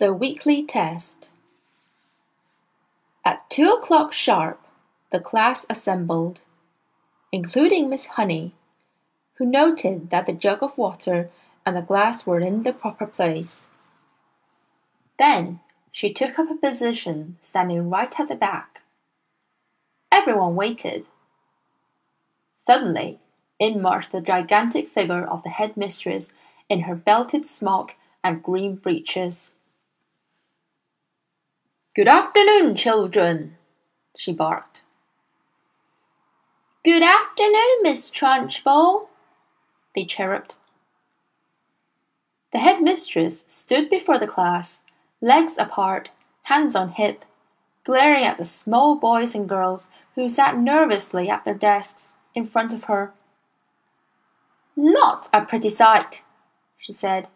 The weekly test. At two o'clock sharp, the class assembled, including Miss Honey, who noted that the jug of water and the glass were in the proper place. Then she took up a position standing right at the back. Everyone waited. Suddenly, in marched the gigantic figure of the head mistress in her belted smock and green breeches. Good afternoon, children, she barked. Good afternoon, Miss Trunchbull, they chirruped. The headmistress stood before the class, legs apart, hands on hip, glaring at the small boys and girls who sat nervously at their desks in front of her. Not a pretty sight, she said.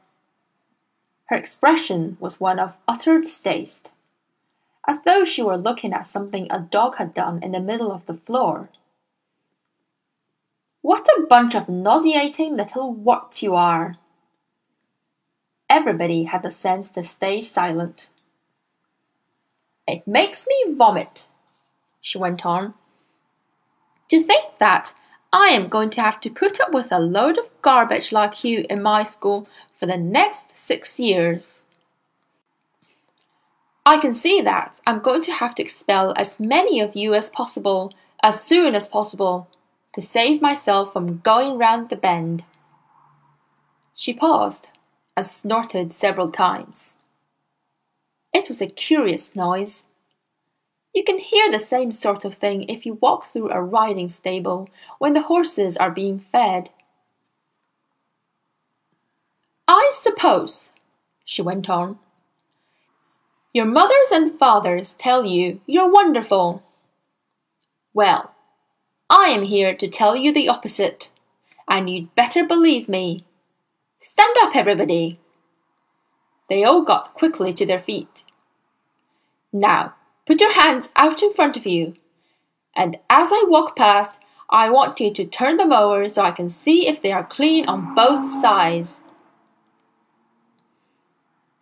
Her expression was one of utter distaste, as though she were looking at something a dog had done in the middle of the floor. What a bunch of nauseating little warts you are! Everybody had the sense to stay silent. It makes me vomit, she went on. To think that I am going to have to put up with a load of garbage like you in my school for the next six years. I can see that I'm going to have to expel as many of you as possible as soon as possible to save myself from going round the bend. She paused and snorted several times. It was a curious noise. You can hear the same sort of thing if you walk through a riding stable when the horses are being fed. I suppose, she went on, your mothers and fathers tell you you're wonderful. Well, I am here to tell you the opposite, and you'd better believe me. Stand up, everybody! They all got quickly to their feet. Now, put your hands out in front of you, and as I walk past, I want you to turn them over so I can see if they are clean on both sides.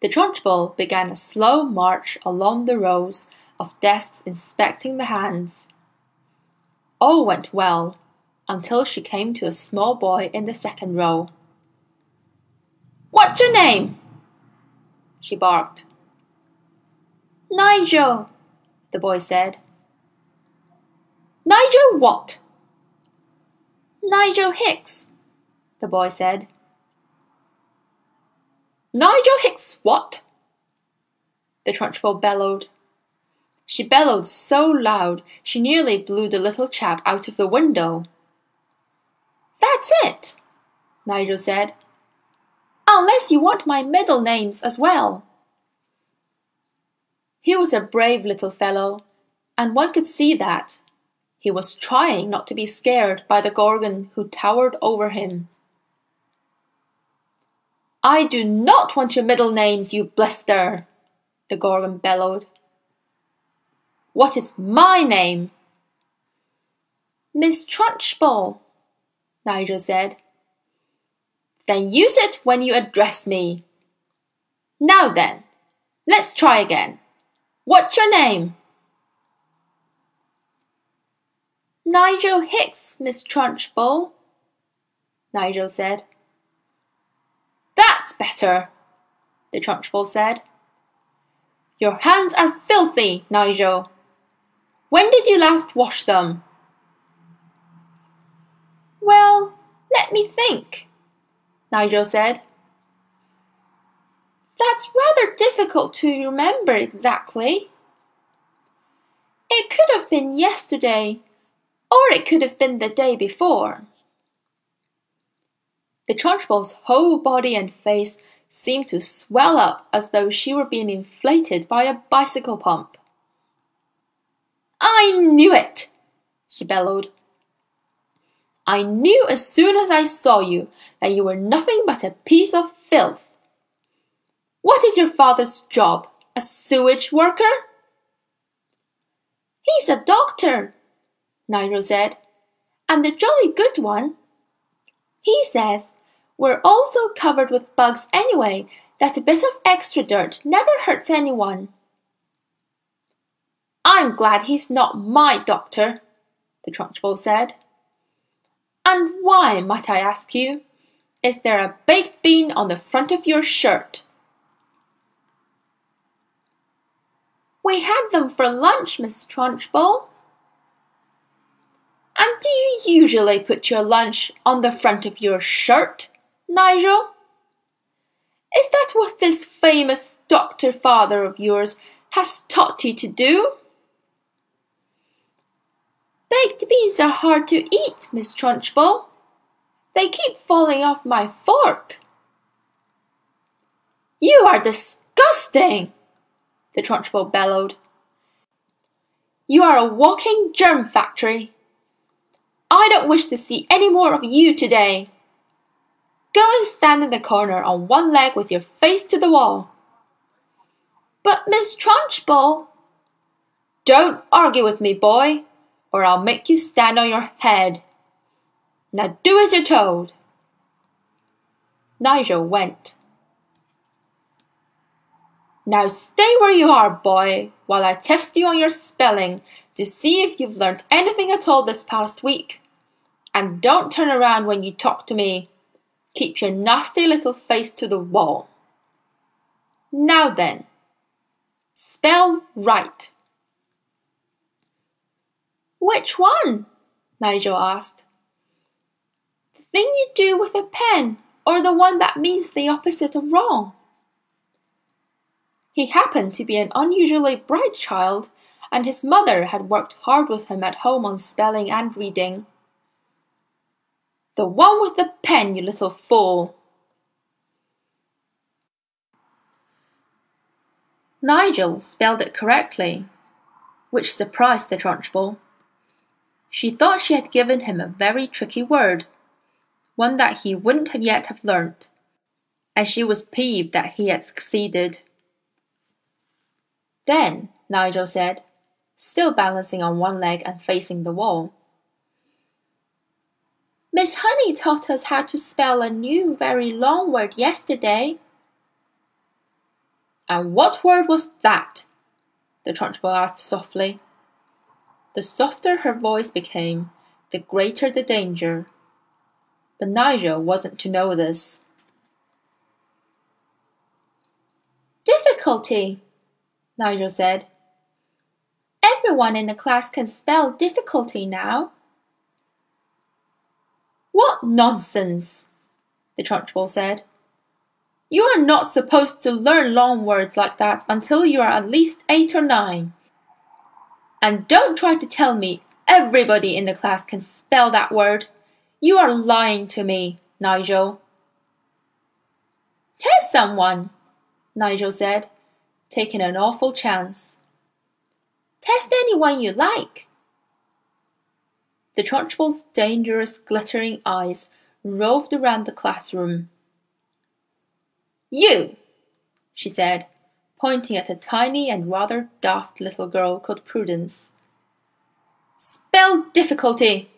The Trunchbull began a slow march along the rows of desks inspecting the hands. All went well until she came to a small boy in the second row. What's your name? she barked. Nigel, the boy said. Nigel what? Nigel Hicks, the boy said. Nigel Hicks what? The Trunchbull bellowed. She bellowed so loud she nearly blew the little chap out of the window. That's it, Nigel said. Unless you want my middle names as well. He was a brave little fellow, and one could see that. He was trying not to be scared by the Gorgon who towered over him. I do not want your middle names, you blister, the Gorgon bellowed. What is my name? Miss Trunchbull, Nigel said. Then use it when you address me. Now then, let's try again. What's your name? Nigel Hicks, Miss Trunchbull, Nigel said. That's better, the Trunchbull said. Your hands are filthy, Nigel. When did you last wash them? Well, let me think, Nigel said. That's rather difficult to remember exactly. It could have been yesterday, or it could have been the day before. The Trunchbull's whole body and face seemed to swell up as though she were being inflated by a bicycle pump. I knew it, she bellowed. I knew as soon as I saw you that you were nothing but a piece of filth. What is your father's job? A sewage worker? He's a doctor, Nigel said, and a jolly good one. He says we're all so covered with bugs anyway that a bit of extra dirt never hurts anyone. I'm glad he's not my doctor, the Trunchbull said. And why, might I ask you, is there a baked bean on the front of your shirt? We had them for lunch, Miss Trunchbull. And do you usually put your lunch on the front of your shirt, Nigel? Is that what this famous doctor father of yours has taught you to do? Baked beans are hard to eat, Miss Trunchbull. They keep falling off my fork. You are disgusting, the Trunchbull bellowed. You are a walking germ factory. I don't wish to see any more of you today. Go and stand in the corner on one leg with your face to the wall. But, Miss Trunchbull. Don't argue with me, boy, or I'll make you stand on your head. Now do as you're told. Nigel went. Now stay where you are, boy, while I test you on your spelling to see if you've learnt anything at all this past week. And don't turn around when you talk to me. Keep your nasty little face to the wall. Now then, spell right. Which one? Nigel asked. The thing you do with a pen, or the one that means the opposite of wrong? He happened to be an unusually bright child, and his mother had worked hard with him at home on spelling and reading. The one with the pen, you little fool! Nigel spelled it correctly, which surprised the Trunchbull. She thought she had given him a very tricky word, one that he wouldn't have yet have learnt, and she was peeved that he had succeeded. Then, Nigel said, still balancing on one leg and facing the wall. Miss Honey taught us how to spell a new very long word yesterday. And what word was that? the Trunchbull asked softly. The softer her voice became, the greater the danger. But Nigel wasn't to know this. Difficulty, Nigel said. Everyone in the class can spell difficulty now. What nonsense! the Trunchbull said. You are not supposed to learn long words like that until you are at least eight or nine. And don't try to tell me everybody in the class can spell that word. You are lying to me, Nigel. Test someone, Nigel said, taking an awful chance. Test anyone you like. The Trunchbull's dangerous, glittering eyes roved around the classroom. You, she said, pointing at a tiny and rather daft little girl called Prudence. Spell difficulty.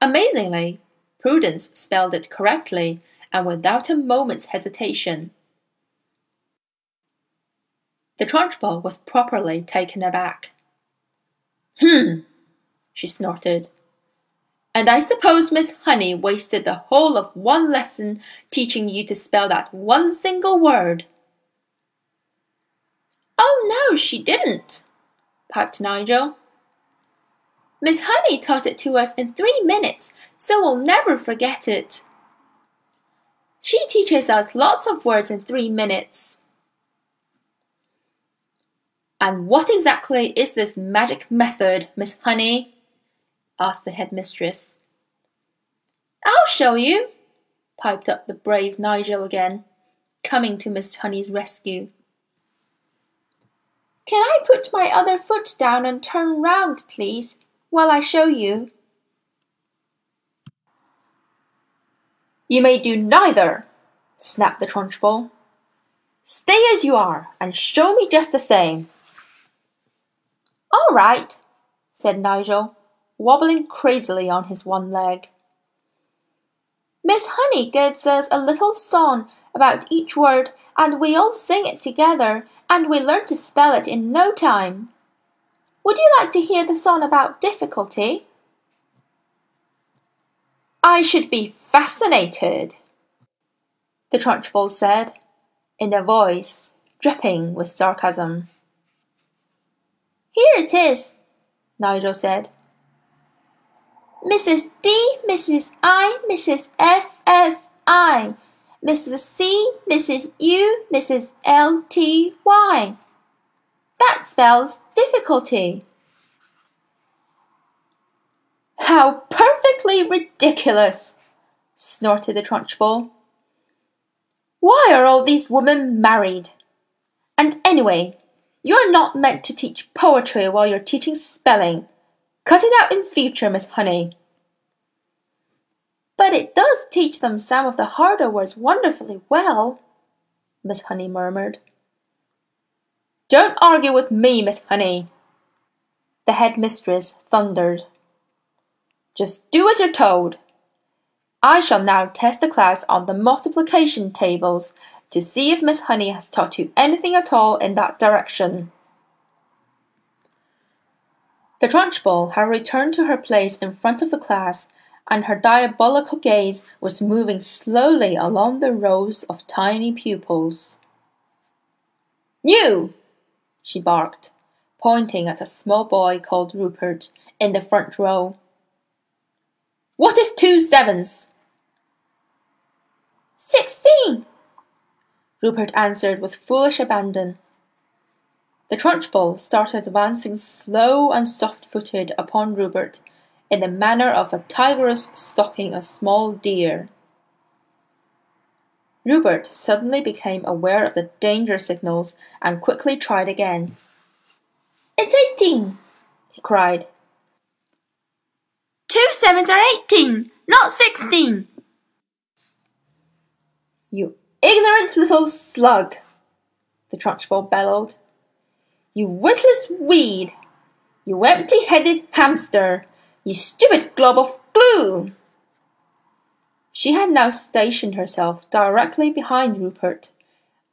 Amazingly, Prudence spelled it correctly and without a moment's hesitation. The Trunchbull was properly taken aback. Hmm, she snorted. And I suppose Miss Honey wasted the whole of one lesson teaching you to spell that one single word. Oh, no, she didn't, piped Nigel. Miss Honey taught it to us in three minutes, so we'll never forget it. She teaches us lots of words in three minutes. And what exactly is this magic method, Miss Honey? Asked the headmistress. I'll show you, piped up the brave Nigel again, coming to Miss Honey's rescue. Can I put my other foot down and turn round, please, while I show you? You may do neither, snapped the Trunchbull. Stay as you are and show me just the same. All right, said Nigel, wobbling crazily on his one leg. Miss Honey gives us a little song about each word, and we all sing it together, and we learn to spell it in no time. Would you like to hear the song about difficulty? I should be fascinated, the Trunchbull said, in a voice dripping with sarcasm. Here it is, Nigel said. Mrs. D, Mrs. I, Mrs. F, F, I, Mrs. C, Mrs. U, Mrs. L, T, Y. That spells difficulty. How perfectly ridiculous! snorted the Trunchbull. Why are all these women married? And anyway, you're not meant to teach poetry while you're teaching spelling. Cut it out in future, Miss Honey. But it does teach them some of the harder words wonderfully well, Miss Honey murmured. Don't argue with me, Miss Honey, the head mistress thundered. Just do as you're told. I shall now test the class on the multiplication tables to see if Miss Honey has taught you anything at all in that direction. The Trunchbull had returned to her place in front of the class, and her diabolical gaze was moving slowly along the rows of tiny pupils. You! she barked, pointing at a small boy called Rupert in the front row. What is two sevens? Sixteen, Rupert answered with foolish abandon. The Trunchbull started advancing slow and soft-footed upon Rupert in the manner of a tigress stalking a small deer. Rupert suddenly became aware of the danger signals and quickly tried again. It's eighteen, he cried. Two sevens are eighteen, not sixteen. You ignorant little slug, the Trunchbull bellowed. You witless weed! You empty-headed hamster! You stupid glob of glue! She had now stationed herself directly behind Rupert,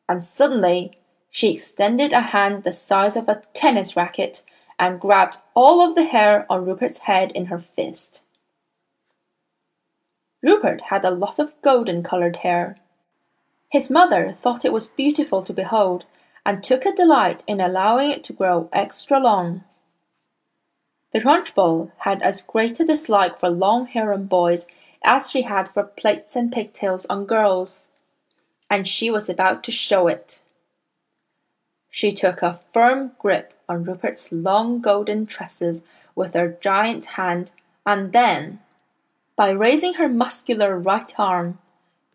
and suddenly she extended a hand the size of a tennis racket and grabbed all of the hair on Rupert's head in her fist. Rupert had a lot of golden coloured hair, his mother thought it was beautiful to behold, and took a delight in allowing it to grow extra long. The Trunchbull had as great a dislike for long hair on boys as she had for plaits and pigtails on girls, and she was about to show it. She took a firm grip on Rupert's long golden tresses with her giant hand, and then, by raising her muscular right arm,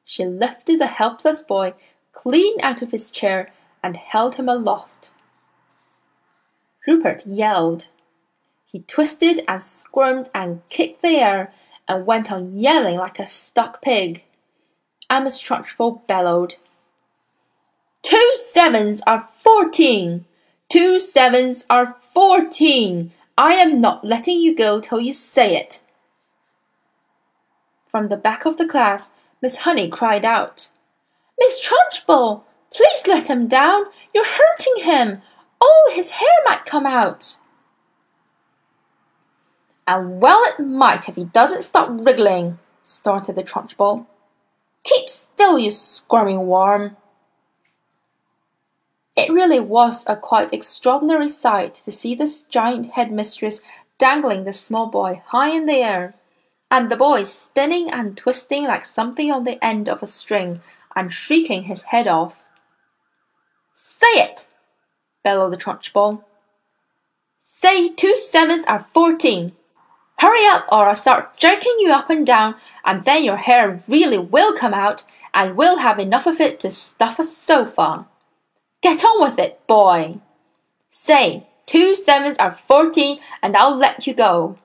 she lifted the helpless boy clean out of his chair and held him aloft. Rupert yelled. He twisted and squirmed and kicked the air and went on yelling like a stuck pig. Amos Trunchbull bellowed. Two sevens are fourteen! Two sevens are fourteen! I am not letting you go till you say it. From the back of the class Miss Honey cried out. Miss Trunchbull, please let him down. You're hurting him. All his hair might come out. And well it might if he doesn't stop wriggling, snorted the Trunchbull. Keep still, you squirming worm. It really was a quite extraordinary sight to see this giant headmistress dangling the small boy high in the air and the boy spinning and twisting like something on the end of a string and shrieking his head off. Say it! bellowed the Trunchbull. Say two sevens are fourteen. Hurry up or I'll start jerking you up and down and then your hair really will come out and we'll have enough of it to stuff a sofa. Get on with it, boy. Say two sevens are fourteen and I'll let you go.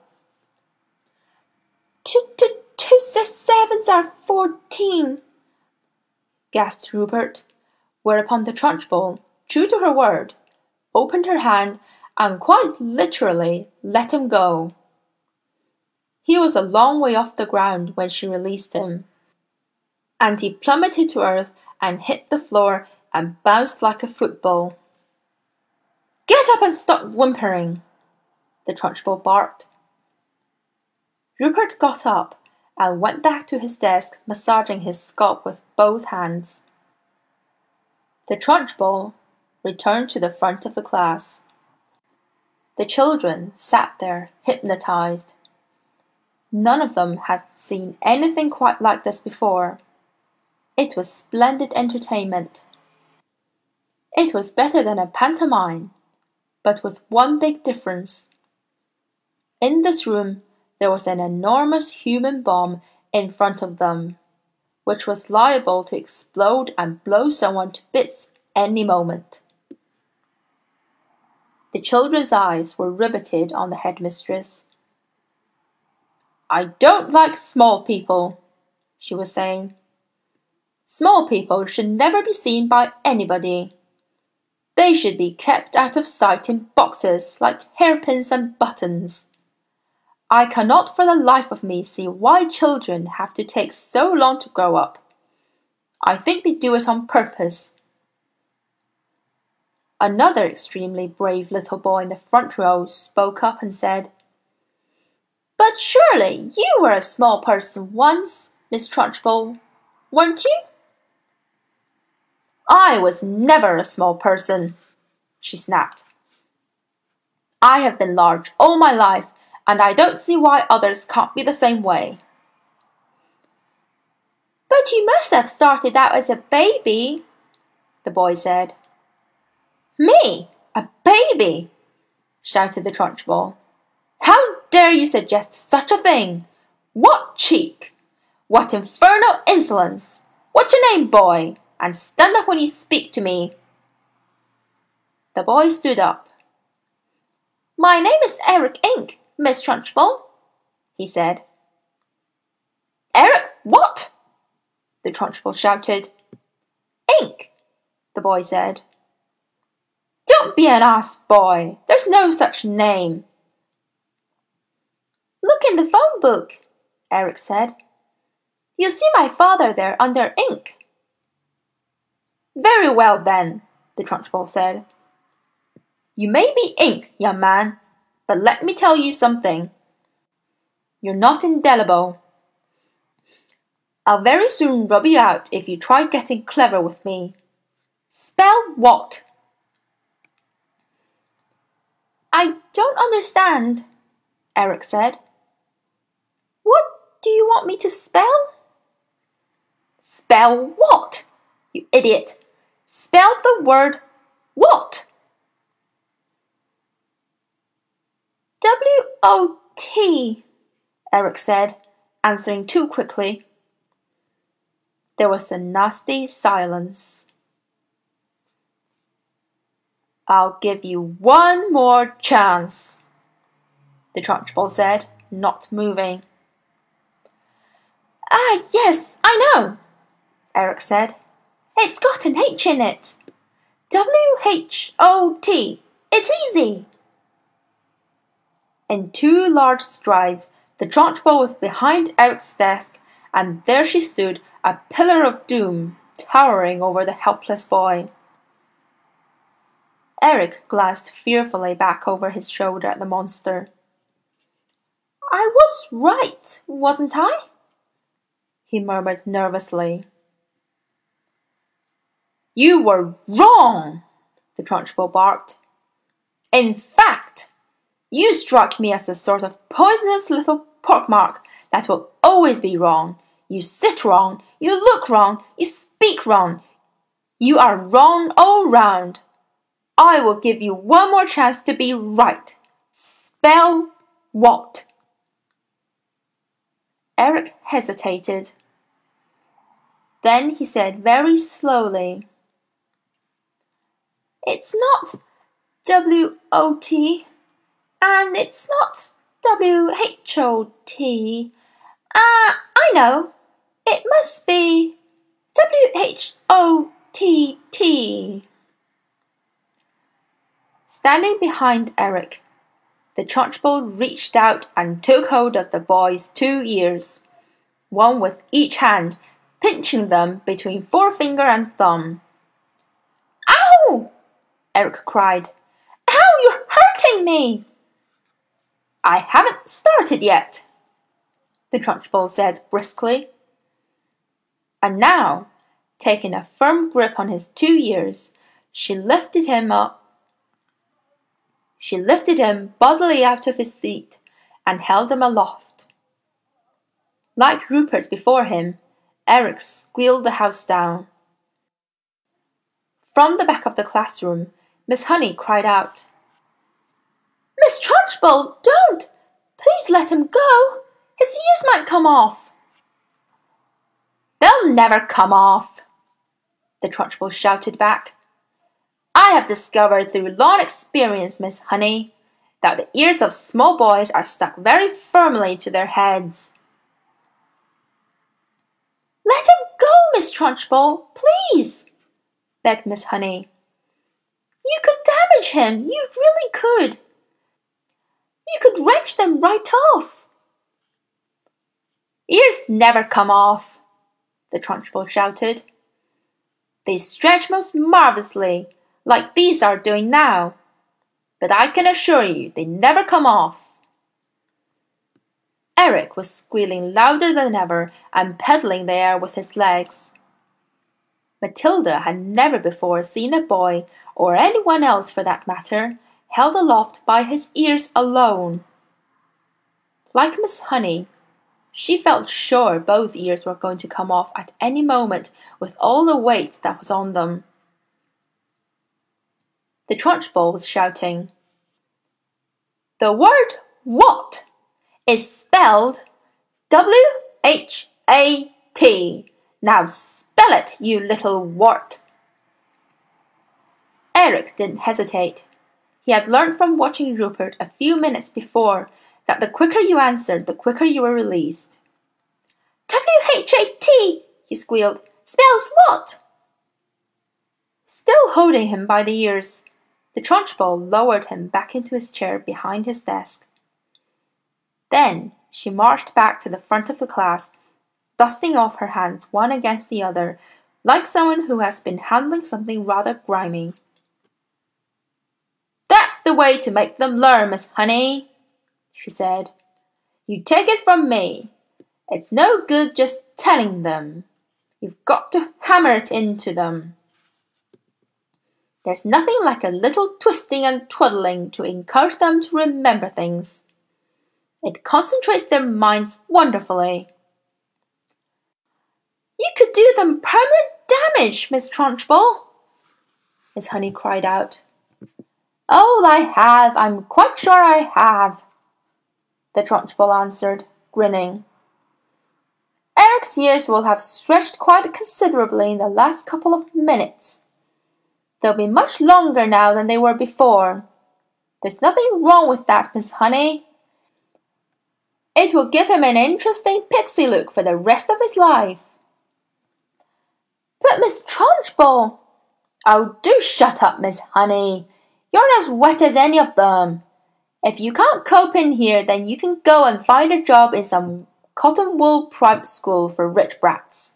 Two, two, two sevens are fourteen, gasped Rupert, whereupon the Trunchbull, true to her word, opened her hand and quite literally let him go. He was a long way off the ground when she released him, and he plummeted to earth and hit the floor and bounced like a football. Get up and stop whimpering, the Trunchbull barked. Rupert got up and went back to his desk, massaging his scalp with both hands. The Trunchbull returned to the front of the class. The children sat there, hypnotized. None of them had seen anything quite like this before. It was splendid entertainment. It was better than a pantomime, but with one big difference. In this room, there was an enormous human bomb in front of them, which was liable to explode and blow someone to bits any moment. The children's eyes were riveted on the headmistress. I don't like small people, she was saying. Small people should never be seen by anybody. They should be kept out of sight in boxes like hairpins and buttons. I cannot for the life of me see why children have to take so long to grow up. I think they do it on purpose. Another extremely brave little boy in the front row spoke up and said, But surely you were a small person once, Miss Trunchbull, weren't you? I was never a small person, she snapped. I have been large all my life, and I don't see why others can't be the same way. But you must have started out as a baby, the boy said. Me, a baby, shouted the Trunchbull. How dare you suggest such a thing? What cheek! What infernal insolence! What's your name, boy? and stand up when you speak to me. The boy stood up. My name is Eric Ink, Miss Trunchbull, he said. Eric, what? The Trunchbull shouted. Ink, the boy said. Don't be an ass, boy. There's no such name. Look in the phone book, Eric said. You'll see my father there under ink. Very well, then, the Trunchbull said. You may be ink, young man, but let me tell you something. You're not indelible. I'll very soon rub you out if you try getting clever with me. Spell what? I don't understand, Eric said. What do you want me to spell? Spell what? You idiot! Spell the word what? W O T, Eric said, answering too quickly. There was a nasty silence. I'll give you one more chance, the Trunchbull said, not moving. Ah, yes, I know, Eric said. It's got an H in it. W H O T. It's easy. In two large strides, the Trunchbull was behind Eric's desk, and there she stood, a pillar of doom, towering over the helpless boy. Eric glanced fearfully back over his shoulder at the monster. I was right, wasn't I? he murmured nervously. You were wrong, the Trunchbull barked. In fact, you struck me as the sort of poisonous little pockmark that will always be wrong. You sit wrong, you look wrong, you speak wrong. You are wrong all round. I will give you one more chance to be right. Spell what? Eric hesitated. Then he said very slowly, it's not W O T and it's not W H O T. Ah, I know. It must be W H O T T. Standing behind Eric, the Trunchbull reached out and took hold of the boy's two ears, one with each hand, pinching them between forefinger and thumb. Ow! Eric cried. Ow, you're hurting me! I haven't started yet, the Trunchbull said briskly. And now, taking a firm grip on his two ears, she lifted him up. She lifted him bodily out of his seat and held him aloft. Like Rupert before him, Eric squealed the house down. From the back of the classroom, Miss Honey cried out, Miss Trunchbull, don't! Please let him go! His ears might come off. They'll never come off, the Trunchbull shouted back. I have discovered through long experience, Miss Honey, that the ears of small boys are stuck very firmly to their heads. Let him go, Miss Trunchbull, please, begged Miss Honey. You could damage him, you really could. You could wrench them right off. Ears never come off, the Trunchbull shouted. They stretch most marvellously, like these are doing now, but I can assure you they never come off. Eric was squealing louder than ever and pedalling the air with his legs. Matilda had never before seen a boy, or anyone else for that matter, held aloft by his ears alone. Like Miss Honey, she felt sure both ears were going to come off at any moment with all the weight that was on them. The Trunchbull was shouting. The word what is spelled W H A T. Now spell it, you little wart. Eric didn't hesitate. He had learned from watching Rupert a few minutes before that the quicker you answered, the quicker you were released. W H A T, he squealed. Spells what? Still holding him by the ears, the Trunchbull lowered him back into his chair behind his desk. Then she marched back to the front of the class, dusting off her hands one against the other, like someone who has been handling something rather grimy. The way to make them learn, Miss Honey, she said. You take it from me. It's no good just telling them. You've got to hammer it into them. There's nothing like a little twisting and twiddling to encourage them to remember things. It concentrates their minds wonderfully. You could do them permanent damage, Miss Trunchbull, Miss Honey cried out. Oh, I have, I'm quite sure I have, the Trunchbull answered, grinning. Eric's ears will have stretched quite considerably in the last couple of minutes. They'll be much longer now than they were before. There's nothing wrong with that, Miss Honey. It will give him an interesting pixie look for the rest of his life. But Miss Trunchbull! Oh, do shut up, Miss Honey. You're as wet as any of them. If you can't cope in here, then you can go and find a job in some cotton wool private school for rich brats.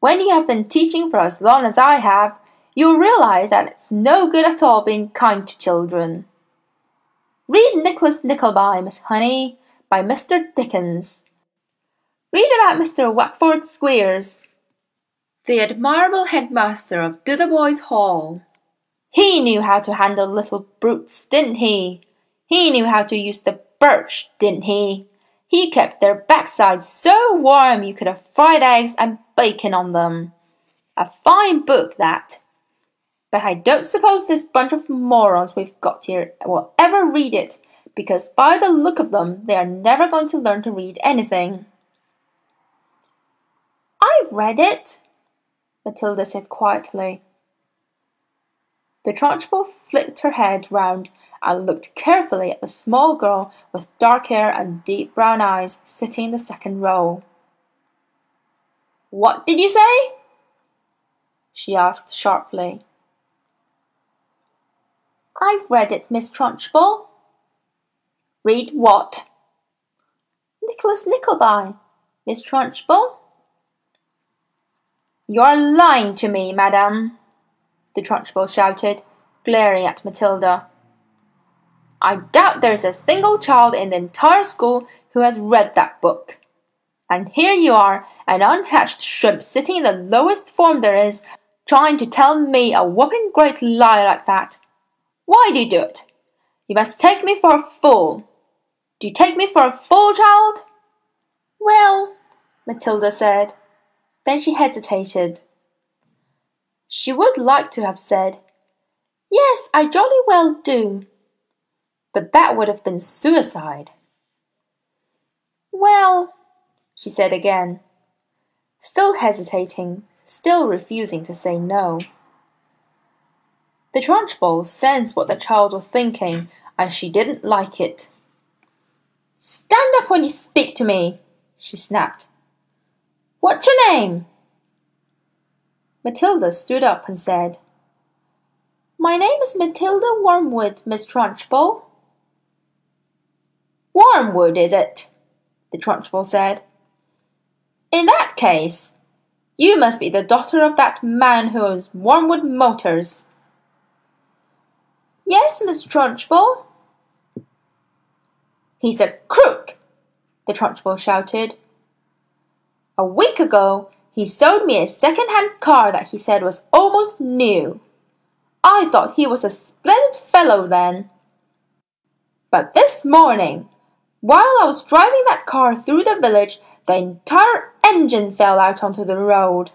When you have been teaching for as long as I have, you'll realize that it's no good at all being kind to children. Read Nicholas Nickleby, Miss Honey, by Mr. Dickens. Read about Mr. Wackford Squeers, the admirable headmaster of Dotheboys Hall. He knew how to handle little brutes, didn't he? He knew how to use the birch, didn't he? He kept their backsides so warm you could have fried eggs and bacon on them. A fine book, that. But I don't suppose this bunch of morons we've got here will ever read it, because by the look of them, they are never going to learn to read anything. I've read it, Matilda said quietly. The Trunchbull flicked her head round and looked carefully at the small girl with dark hair and deep brown eyes sitting in the second row. What did you say? she asked sharply. I've read it, Miss Trunchbull. Read what? Nicholas Nickleby, Miss Trunchbull? You are lying to me, madam, the Trunchbull shouted, glaring at Matilda. I doubt there's a single child in the entire school who has read that book. And here you are, an unhatched shrimp sitting in the lowest form there is, trying to tell me a whopping great lie like that. Why do you do it? You must take me for a fool. Do you take me for a fool, child? Well, Matilda said. Then she hesitated. She would like to have said, Yes, I jolly well do. But that would have been suicide. Well, she said again, still hesitating, still refusing to say no. The Trunchbull sensed what the child was thinking, and she didn't like it. Stand up when you speak to me, she snapped. What's your name? Matilda stood up and said, My name is Matilda Wormwood, Miss Trunchbull. Wormwood, is it? the Trunchbull said. In that case, you must be the daughter of that man who owns Wormwood Motors. Yes, Miss Trunchbull. He's a crook, the Trunchbull shouted. A week ago, he sold me a second-hand car that he said was almost new. I thought he was a splendid fellow then. But this morning, while I was driving that car through the village, the entire engine fell out onto the road.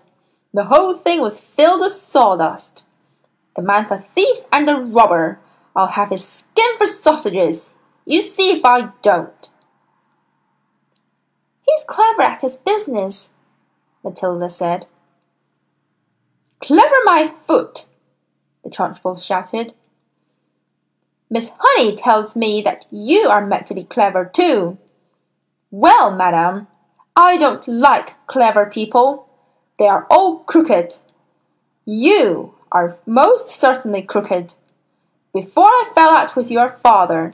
The whole thing was filled with sawdust. The man's a thief and a robber. I'll have his skin for sausages. You see if I don't. He's clever at his business, Matilda said. Clever my foot, the Trunchbull shouted. Miss Honey tells me that you are meant to be clever too. Well, madam, I don't like clever people. They are all crooked. You are most certainly crooked. Before I fell out with your father,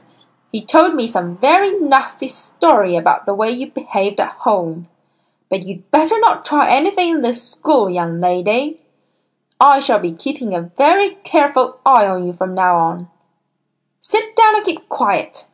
he told me some very nasty story about the way you behaved at home. But you'd better not try anything in this school, young lady. I shall be keeping a very careful eye on you from now on. Sit down and keep quiet.